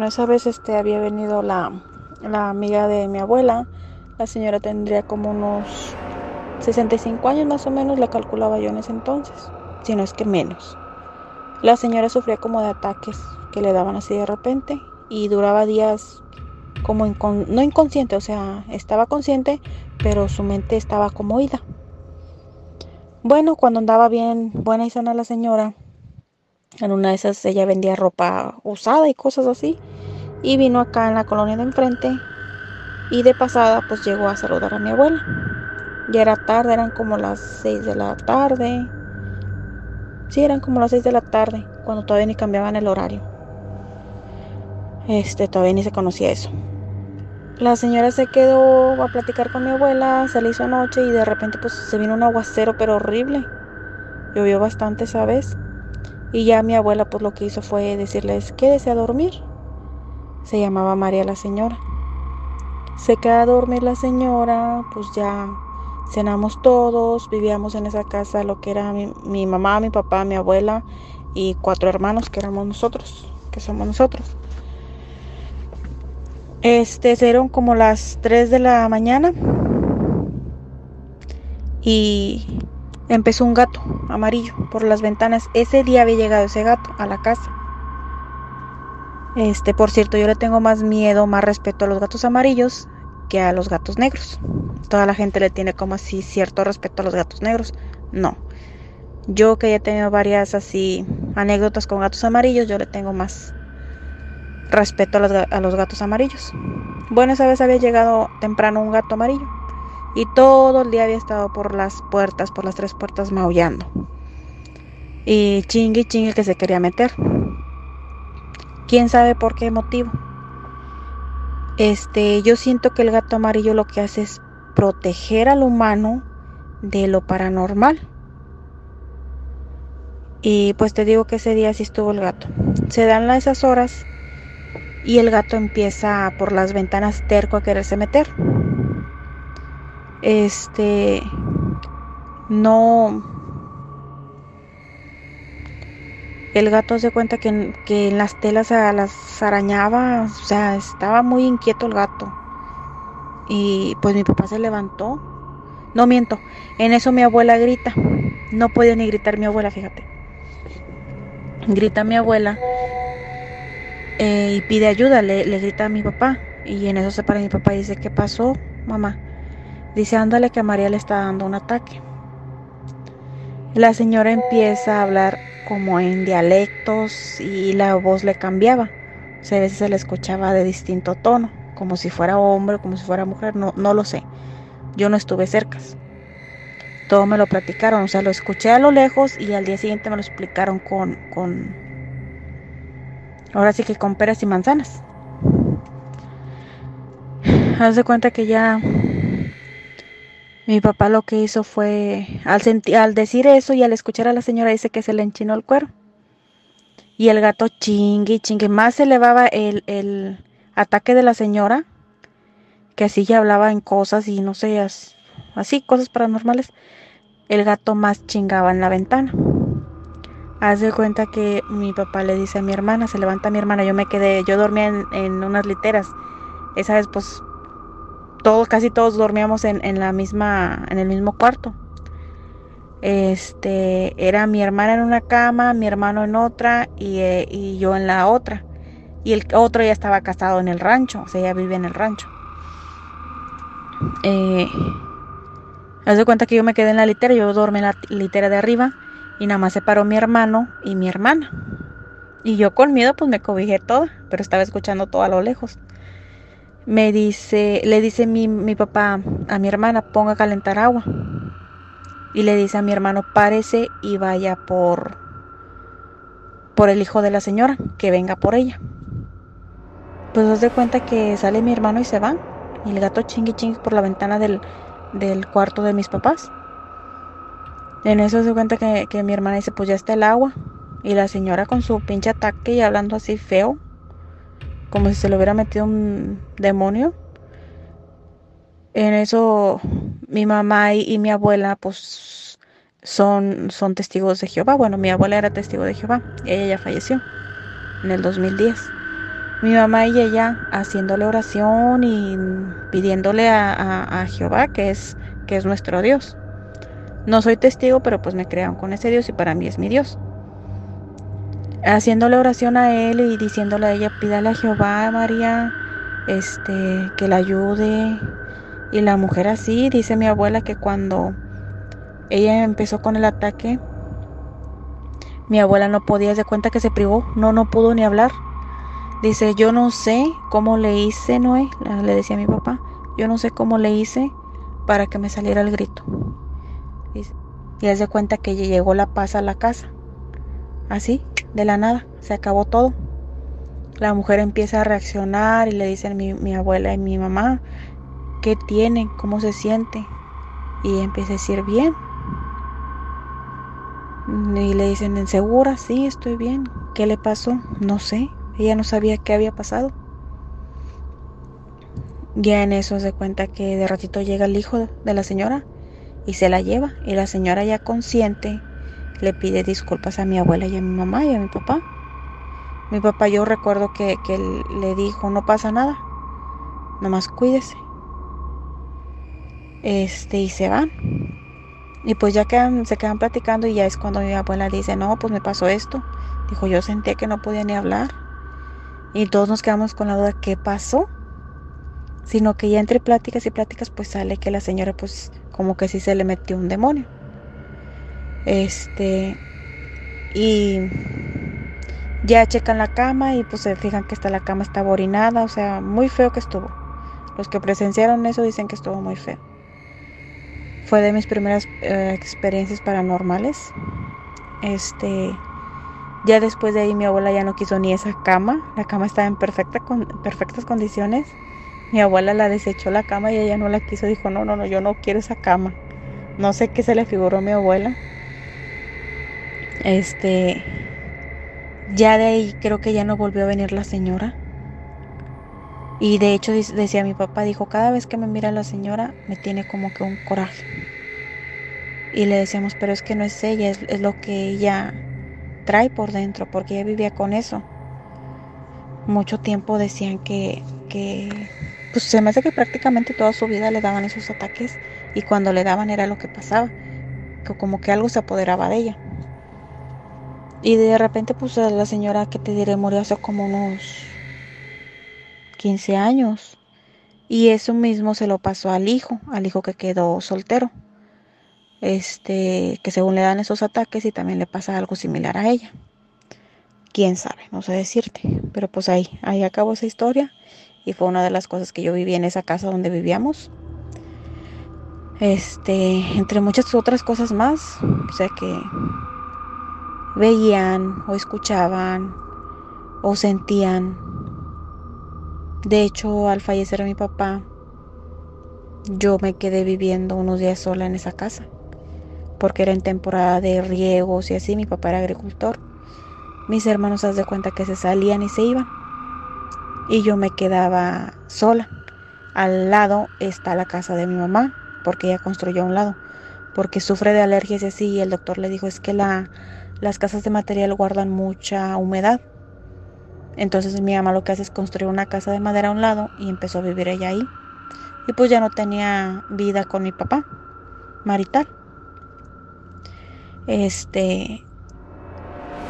Bueno, esa vez este había venido la, la amiga de mi abuela. La señora tendría como unos 65 años más o menos, la calculaba yo en ese entonces, si no es que menos. La señora sufría como de ataques que le daban así de repente y duraba días como no inconsciente, o sea, estaba consciente, pero su mente estaba como oída. Bueno, cuando andaba bien buena y sana la señora, en una de esas ella vendía ropa usada y cosas así, y vino acá en la colonia de enfrente y de pasada pues llegó a saludar a mi abuela. Ya era tarde, eran como las 6 de la tarde. Sí, eran como las 6 de la tarde, cuando todavía ni cambiaban el horario. Este, todavía ni se conocía eso. La señora se quedó a platicar con mi abuela, se le hizo noche y de repente pues se vino un aguacero pero horrible. Llovió bastante esa vez. Y ya mi abuela pues lo que hizo fue decirles, quédese a dormir. Se llamaba María la señora. Se queda a dormir la señora, pues ya cenamos todos, vivíamos en esa casa lo que era mi, mamá, mi papá, mi abuela y cuatro hermanos que éramos nosotros, que somos nosotros. Este, fueron como las 3 de la mañana y empezó un gato amarillo por las ventanas. Ese día había llegado ese gato a la casa. Este, por cierto, yo le tengo más miedo, más respeto a los gatos amarillos que a los gatos negros. Toda la gente le tiene como así cierto respeto a los gatos negros. No. Yo que ya he tenido varias así anécdotas con gatos amarillos, yo le tengo más respeto a los, gatos amarillos. Bueno, esa vez había llegado temprano un gato amarillo y todo el día había estado por las puertas, por las tres puertas maullando. Y chingue chingue que se quería meter. ¿Quién sabe por qué motivo? Este, yo siento que el gato amarillo lo que hace es proteger al humano de lo paranormal. Y pues te digo que ese día sí estuvo el gato. Se dan esas horas y el gato empieza por las ventanas terco a quererse meter. Este no el gato se cuenta que, que, en las telas las arañaba, o sea, estaba muy inquieto el gato. Y pues mi papá se levantó. No miento, en eso mi abuela grita. No puede ni gritar mi abuela, fíjate. Grita mi abuela eh, y pide ayuda, le, grita a mi papá. Y en eso se para mi papá y dice, ¿qué pasó, mamá? Dice, ándale que a María le está dando un ataque. La señora empieza a hablar como en dialectos y la voz le cambiaba. O sea, a veces se le escuchaba de distinto tono, como si fuera hombre, como si fuera mujer, no, no lo sé. Yo no estuve cerca. Todo me lo platicaron, o sea, lo escuché a lo lejos y al día siguiente me lo explicaron con, con, Ahora sí que con peras y manzanas. Haz de cuenta que ya mi papá lo que hizo fue, al, decir eso y al escuchar a la señora, dice que se le enchinó el cuero. Y el gato chingue, chingue. Más se elevaba el, el ataque de la señora, que así ya hablaba en cosas y no sé, así, cosas paranormales. El gato más chingaba en la ventana. Haz de cuenta que mi papá le dice a mi hermana, se levanta mi hermana, yo me quedé, yo dormía en, unas literas. Esa vez pues todos, casi todos dormíamos en, la misma, en el mismo cuarto. Este, era mi hermana en una cama, mi hermano en otra y, eh, yo en la otra. Y el otro ya estaba casado en el rancho, o sea, ya vive en el rancho. Eh, haz de cuenta que yo me quedé en la litera, yo dormí en la litera de arriba y nada más se paró mi hermano y mi hermana. Y yo con miedo pues me cobijé toda, pero estaba escuchando todo a lo lejos. Me dice, le dice mi, mi papá a mi hermana, ponga a calentar agua. Y le dice a mi hermano, párese y vaya por, por el hijo de la señora, que venga por ella. Pues os de cuenta que sale mi hermano y se va. Y el gato chingui chingui por la ventana del, del cuarto de mis papás. En eso se cuenta que, mi hermana dice, pues ya está el agua. Y la señora con su pinche ataque y hablando así feo, como si se le hubiera metido un demonio. En eso mi mamá y, mi abuela pues son, son testigos de Jehová. Bueno, mi abuela era testigo de Jehová. Ella ya falleció en el 2010. mi mamá y ella haciéndole oración y pidiéndole a, Jehová, que es, que es nuestro Dios. No soy testigo, pero pues me crearon con ese Dios y para mí es mi Dios. Haciéndole oración a él y diciéndole a ella, pídale a Jehová, María, este, que la ayude. Y la mujer así, dice mi abuela que cuando ella empezó con el ataque, mi abuela no podía, de cuenta que se privó, no, no pudo ni hablar. Dice, yo no sé cómo le hice, Noé, le decía a mi papá, yo no sé cómo le hice para que me saliera el grito. y él se cuenta que llegó la paz a la casa. Así, de la nada, se acabó todo. La mujer empieza a reaccionar y le dicen mi, mi abuela y mi mamá, ¿qué tiene? ¿Cómo se siente? Y empieza a decir, bien. Y le dicen, ¿en segura? Sí, estoy bien. ¿Qué le pasó? No sé. Ella no sabía qué había pasado. Ya en eso se cuenta que de ratito llega el hijo de la señora y se la lleva. Y la señora ya consciente le pide disculpas a mi abuela y a mi mamá y a mi papá. Mi papá yo recuerdo que, que le dijo, no pasa nada, nomás cuídese. Este, y se van. Y pues ya quedan, se quedan platicando y ya es cuando mi abuela dice, no, pues me pasó esto. Dijo, yo sentí que no podía ni hablar. Y todos nos quedamos con la duda, ¿qué pasó? Sino que ya entre pláticas y pláticas pues sale que la señora pues como que sí se le metió un demonio. Este, y ya checan la cama y pues se fijan que está la cama estaba orinada, o sea, muy feo que estuvo. Los que presenciaron eso dicen que estuvo muy feo. Fue de mis primeras eh, experiencias paranormales. Este, ya después de ahí mi abuela ya no quiso ni esa cama. La cama estaba en perfecta perfectas condiciones. Mi abuela la desechó la cama y ella no la quiso. Dijo, no, no, no, yo no quiero esa cama. No sé qué se le figuró a mi abuela. Este, ya de ahí creo que ya no volvió a venir la señora. Y de hecho decía mi papá, dijo, cada vez que me mira la señora me tiene como que un coraje. Y le decíamos, pero es que no es ella, es, lo que ella trae por dentro, porque ella vivía con eso. Mucho tiempo decían que, que, pues se me hace que prácticamente toda su vida le daban esos ataques y cuando le daban era lo que pasaba, que como que algo se apoderaba de ella. Y de repente pues la señora que te diré murió hace como unos 15 años. Y eso mismo se lo pasó al hijo, al hijo que quedó soltero este, que según le dan esos ataques y también le pasa algo similar a ella. Quién sabe, no sé decirte, pero pues ahí, ahí acabó esa historia y fue una de las cosas que yo viví en esa casa donde vivíamos. Este, entre muchas otras cosas más, o sea que veían o escuchaban o sentían. De hecho, al fallecer mi papá, yo me quedé viviendo unos días sola en esa casa porque era en temporada de riegos y así, mi papá era agricultor. Mis hermanos, haz de cuenta que se salían y se iban. Y yo me quedaba sola. Al lado está la casa de mi mamá, porque ella construyó a un lado, porque sufre de alergias y así, y el doctor le dijo, es que la, las casas de material guardan mucha humedad. Entonces mi mamá lo que hace es construir una casa de madera a un lado y empezó a vivir ella ahí. Y pues ya no tenía vida con mi papá, marital este,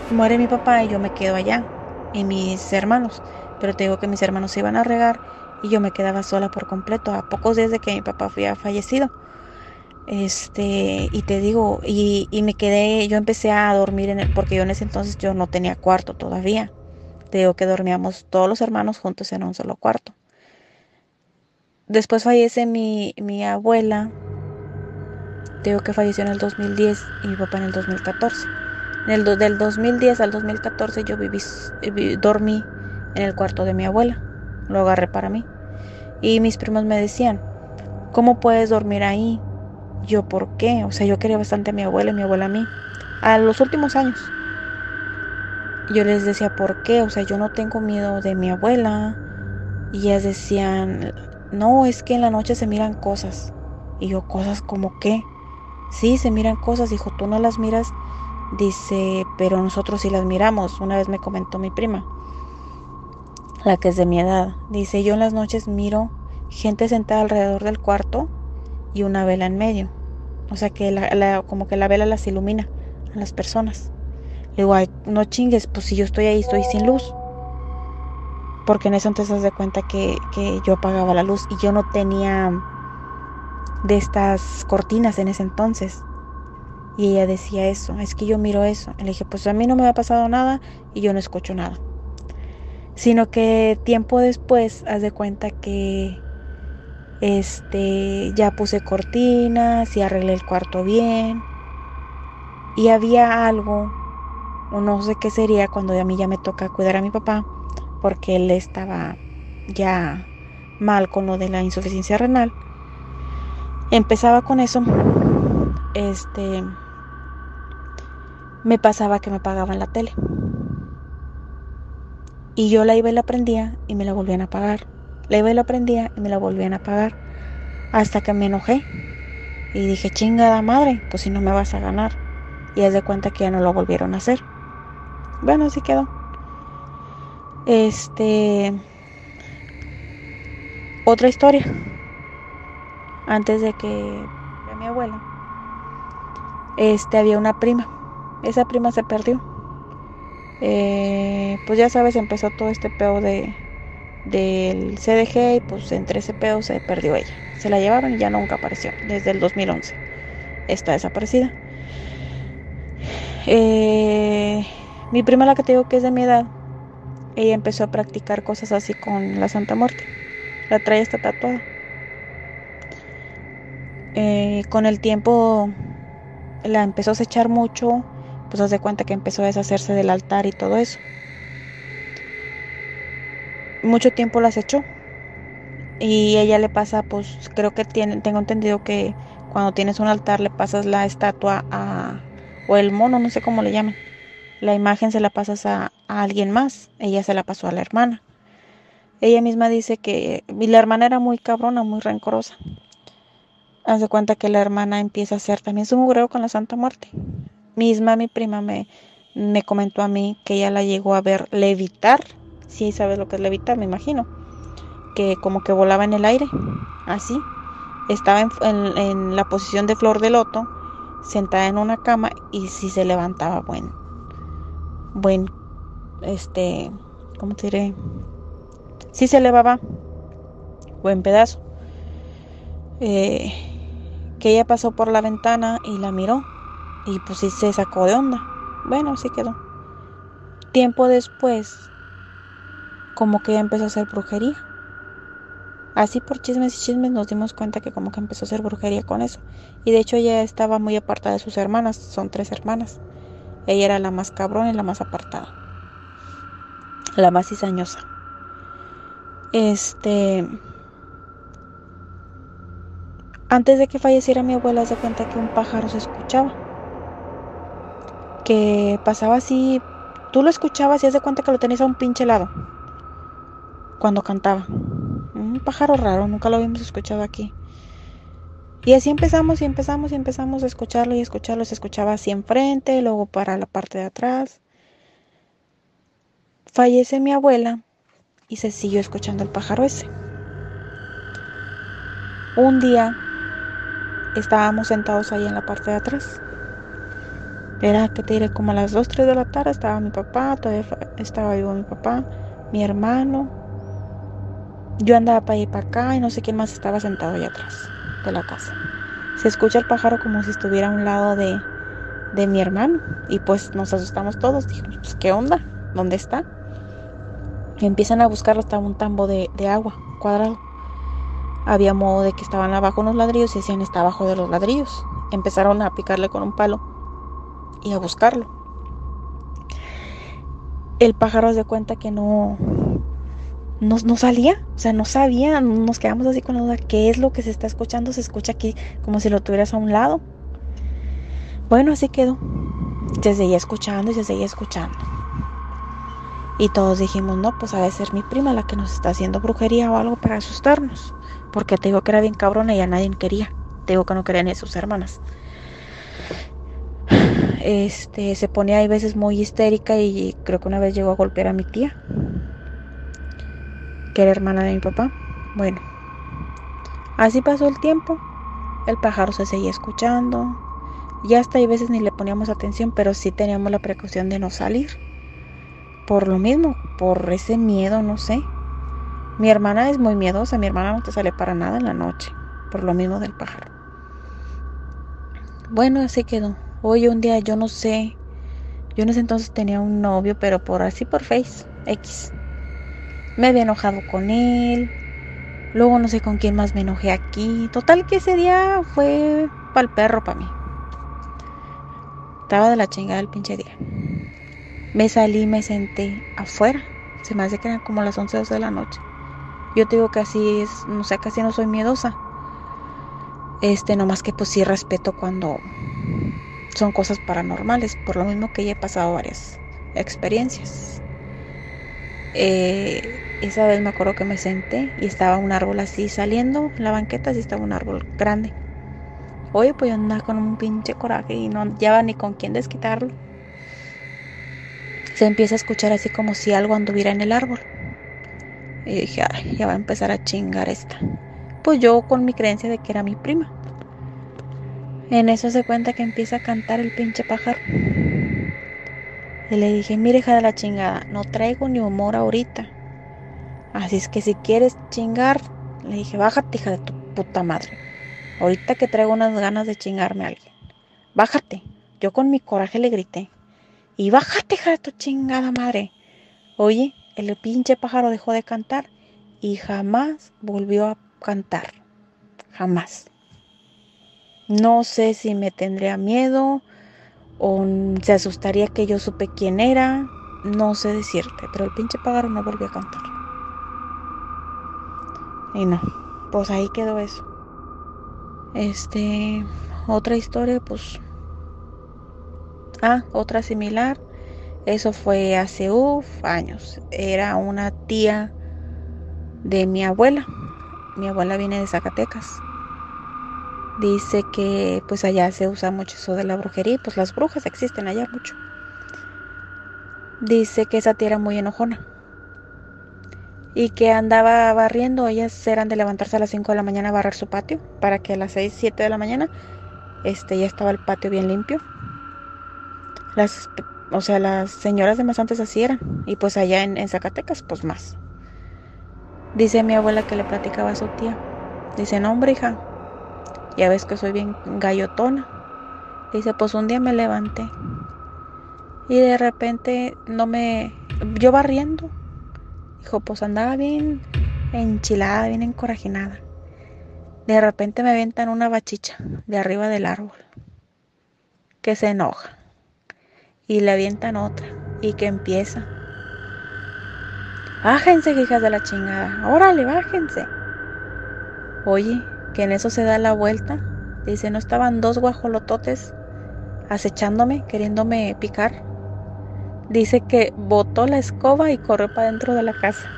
muere mi papá y yo me quedo allá y mis hermanos. Pero te digo que mis hermanos se iban a regar y yo me quedaba sola por completo a pocos días de que mi papá había fallecido. Este, y te digo, y, y, me quedé, yo empecé a dormir en el, porque yo en ese entonces yo no tenía cuarto todavía. Te digo que dormíamos todos los hermanos juntos en un solo cuarto. Después fallece mi, mi abuela digo que falleció en el 2010 y mi papá en el 2014. En el del 2010 al 2014 yo viví, dormí en el cuarto de mi abuela. Lo agarré para mí. Y mis primos me decían, ¿cómo puedes dormir ahí? Yo, ¿por qué? O sea, yo quería bastante a mi abuela y mi abuela a mí. A los últimos años. Yo les decía, ¿por qué? O sea, yo no tengo miedo de mi abuela. Y ellas decían, no, es que en la noche se miran cosas. Y yo, cosas como qué. Sí, se miran cosas, dijo, tú no las miras. Dice, pero nosotros sí las miramos. Una vez me comentó mi prima. la que es de mi edad. Dice, yo en las noches miro gente sentada alrededor del cuarto y una vela en medio. O sea que la, como que la vela las ilumina a las personas. Le digo, Ay, no chingues, pues si yo estoy ahí, estoy sin luz. Porque en eso entonces das de cuenta que, que yo apagaba la luz y yo no tenía de estas cortinas en ese entonces. Y ella decía eso, es que yo miro eso. le dije, pues a mí no me ha pasado nada y yo no escucho nada. Sino que tiempo después, haz de cuenta que este ya puse cortinas y arreglé el cuarto bien. Y había algo, no sé qué sería cuando a mí ya me toca cuidar a mi papá, porque él estaba ya mal con lo de la insuficiencia renal. Empezaba con eso. Este me pasaba que me pagaban la tele. Y yo la iba y la prendía y me la volvían a pagar. La iba y la prendía y me la volvían a pagar. Hasta que me enojé. Y dije, chingada madre, pues si no me vas a ganar. Y es de cuenta que ya no lo volvieron a hacer. Bueno, así quedó. Este. Otra historia. Antes de que de mi abuela. Este había una prima esa prima se perdió. Eh, pues ya sabes, empezó todo este peo de del CDG y pues entre ese peo se perdió ella. Se la llevaron y ya nunca apareció, desde el 2011. Está desaparecida. Eh, mi prima, la que te digo que es de mi edad, ella empezó a practicar cosas así con la Santa Muerte. La trae esta tatuada. Eh, con el tiempo la empezó a echar mucho pues hace cuenta que empezó a deshacerse del altar y todo eso. Mucho tiempo las echó. Y ella le pasa, pues creo que tiene, tengo entendido que cuando tienes un altar le pasas la estatua a, o el mono, no sé cómo le llaman. La imagen se la pasas a, alguien más. Ella se la pasó a la hermana. Ella misma dice que y la hermana era muy cabrona, muy rencorosa. Hace cuenta que la hermana empieza a hacer también su mugreo con la Santa Muerte misma mi prima me, me comentó a mí que ella la llegó a ver levitar. Sí, sabes lo que es levitar, me imagino. Que como que volaba en el aire, así. Estaba en, la posición de flor de loto, sentada en una cama y si se levantaba buen, buen, este, ¿cómo te diré? Sí se elevaba buen pedazo. Eh, que ella pasó por la ventana y la miró y pues sí se sacó de onda. Bueno, así quedó. Tiempo después, como que empezó a hacer brujería. Así por chismes y chismes nos dimos cuenta que como que empezó a hacer brujería con eso. Y de hecho ella estaba muy apartada de sus hermanas, son tres hermanas. Ella era la más cabrón y la más apartada. La más cizañosa. Este... Antes de que falleciera mi abuela se cuenta que un pájaro se escuchaba que pasaba así, tú lo escuchabas y haz de cuenta que lo tenías a un pinche lado cuando cantaba. Un pájaro raro, nunca lo habíamos escuchado aquí. Y así empezamos y empezamos y empezamos a escucharlo y escucharlo. Se escuchaba así enfrente, luego para la parte de atrás. Fallece mi abuela y se siguió escuchando el pájaro ese. Un día estábamos sentados ahí en la parte de atrás era que te diré como a las 2, 3 de la tarde estaba mi papá, todavía estaba vivo mi papá, mi hermano. Yo andaba para ir para acá y no sé quién más estaba sentado allá atrás de la casa. Se escucha el pájaro como si estuviera a un lado de, de mi hermano y pues nos asustamos todos. Dijimos, pues qué onda, ¿dónde está? Y empiezan a buscarlo hasta un tambo de, de agua cuadrado. Había modo de que estaban abajo unos ladrillos y decían está abajo de los ladrillos. Empezaron a picarle con un palo y a buscarlo. El pájaro se cuenta que no, no, no, salía, o sea, no sabía, nos quedamos así con la duda, ¿qué es lo que se está escuchando? Se escucha aquí como si lo tuvieras a un lado. Bueno, así quedó. Se seguía escuchando y se seguía escuchando. Y todos dijimos, no, pues ha de ser mi prima la que nos está haciendo brujería o algo para asustarnos. Porque te digo que era bien cabrona y a nadie quería. Te digo que no querían ni sus hermanas este, se ponía a veces muy histérica y creo que una vez llegó a golpear a mi tía. Que era hermana de mi papá. Bueno, así pasó el tiempo. El pájaro se seguía escuchando. Y hasta hay veces ni le poníamos atención, pero sí teníamos la precaución de no salir. Por lo mismo, por ese miedo, no sé. Mi hermana es muy miedosa, mi hermana no te sale para nada en la noche, por lo mismo del pájaro. Bueno, así quedó. Hoy un día yo no sé, yo en ese entonces tenía un novio, pero por así por Face, X. Me había enojado con él. Luego no sé con quién más me enojé aquí. Total que ese día fue para el perro para mí. Estaba de la chingada el pinche día. Me salí, me senté afuera. Se me hace que eran como las 11 de la noche. Yo te digo que así es, no sé, casi no soy miedosa. Este, nomás que pues sí respeto cuando son cosas paranormales, por lo mismo que ya he pasado varias experiencias. Eh, esa vez me acuerdo que me senté y estaba un árbol así saliendo, en la banqueta sí estaba un árbol grande. Oye, pues yo andaba con un pinche coraje y no lleva ni con quién desquitarlo. Se empieza a escuchar así como si algo anduviera en el árbol. Y dije, ay, ya va a empezar a chingar esta. Pues yo con mi creencia de que era mi prima. En eso se cuenta que empieza a cantar el pinche pájaro. Y le dije, mire hija de la chingada, no traigo ni humor ahorita. Así es que si quieres chingar, le dije, bájate hija de tu puta madre. Ahorita que traigo unas ganas de chingarme a alguien. Bájate. Yo con mi coraje le grité. Y bájate hija de tu chingada madre. Oye, el pinche pájaro dejó de cantar y jamás volvió a cantar. Jamás. No sé si me tendría miedo o se asustaría que yo supe quién era. No sé decirte, pero el pinche pájaro no volvió a cantar. Y no, pues ahí quedó eso. Este, otra historia, pues. Ah, otra similar. Eso fue hace uf, años. Era una tía de mi abuela. Mi abuela viene de Zacatecas. Dice que pues allá se usa mucho eso de la brujería, pues las brujas existen allá mucho. Dice que esa tía era muy enojona y que andaba barriendo, ellas eran de levantarse a las 5 de la mañana a barrer su patio para que a las 6, 7 de la mañana este, ya estaba el patio bien limpio. Las, o sea, las señoras de más antes así eran y pues allá en, en Zacatecas pues más. Dice mi abuela que le platicaba a su tía. Dice, no hombre hija, ya ves que soy bien gallotona. Dice, pues un día me levanté. Y de repente no me... Yo barriendo. Dijo, pues andaba bien enchilada, bien encorajinada. De repente me aventan una bachicha de arriba del árbol. Que se enoja. Y le avientan otra. Y que empieza. Bájense, hijas de la chingada. Órale, bájense. Oye, que en eso se da la vuelta. Dice, ¿no estaban dos guajolototes acechándome, queriéndome picar? Dice que botó la escoba y corrió para dentro de la casa.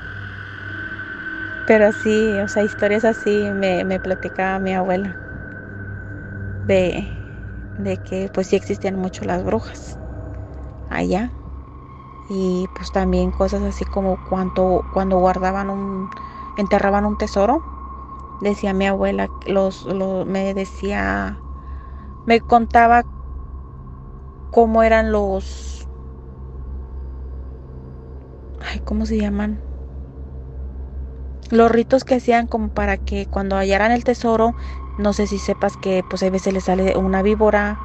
Pero sí, o sea, historias así me, me platicaba mi abuela. De, de que pues sí existían mucho las brujas allá. Y pues también cosas así como cuando, cuando guardaban un, enterraban un tesoro decía mi abuela, los, me decía, me contaba cómo eran los, ¿cómo se llaman? Los ritos que hacían como para que cuando hallaran el tesoro, no sé si sepas que pues a veces le sale una víbora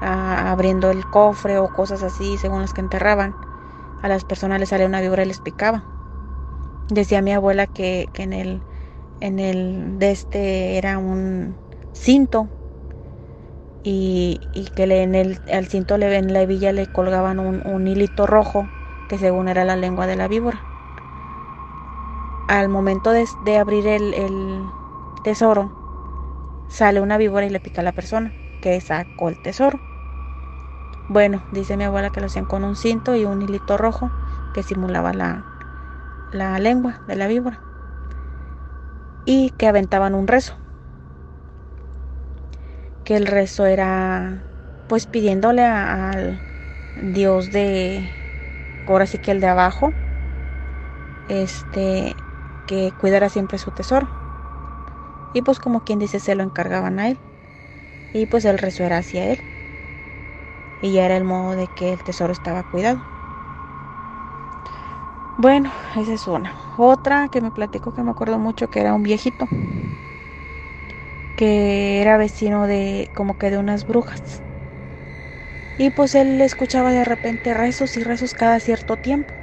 abriendo el cofre o cosas así, según las que enterraban. A las personas les sale una víbora y les picaba. Decía mi abuela que, en el en el de este era un cinto y, que en el al cinto le en la hebilla le colgaban un, hilito rojo que según era la lengua de la víbora al momento de, abrir el, el, tesoro sale una víbora y le pica a la persona que sacó el tesoro bueno dice mi abuela que lo hacían con un cinto y un hilito rojo que simulaba la, la lengua de la víbora y que aventaban un rezo. Que el rezo era pues pidiéndole al Dios de, ahora sí que el de abajo, este, que cuidara siempre su tesoro. Y pues como quien dice se lo encargaban a él. Y pues el rezo era hacia él. Y ya era el modo de que el tesoro estaba cuidado. Bueno, esa es una. Otra que me platicó que me acuerdo mucho que era un viejito que era vecino de como que de unas brujas. Y pues él escuchaba de repente rezos y rezos cada cierto tiempo.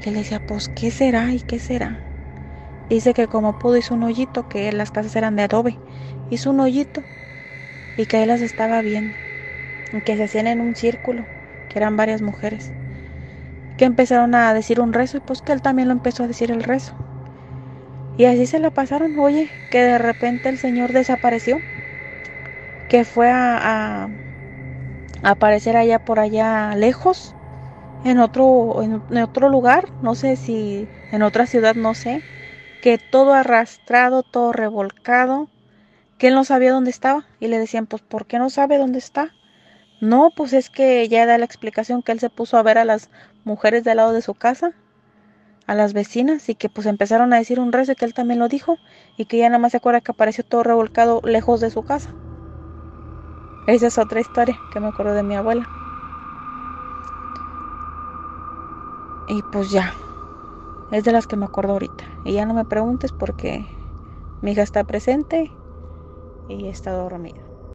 Y él decía, pues, ¿qué será y qué será? Dice que como pudo hizo un hoyito, que las casas eran de adobe. Hizo un hoyito y que él las estaba viendo. Y que se hacían en un círculo, que eran varias mujeres. Que empezaron a decir un rezo y pues que él también lo empezó a decir el rezo. Y así se la pasaron, oye, que de repente el señor desapareció, que fue a, aparecer allá por allá lejos, en otro, en, otro lugar, no sé si en otra ciudad, no sé, que todo arrastrado, todo revolcado, que él no sabía dónde estaba. Y le decían, pues, ¿por qué no sabe dónde está? No, pues es que ya da la explicación que él se puso a ver a las mujeres del lado de su casa a las vecinas y que pues empezaron a decir un rezo que él también lo dijo y que ya nada más se acuerda que apareció todo revolcado lejos de su casa. Esa es otra historia que me acuerdo de mi abuela. Y pues ya, es de las que me acuerdo ahorita. Y ya no me preguntes porque mi hija está presente y está dormida.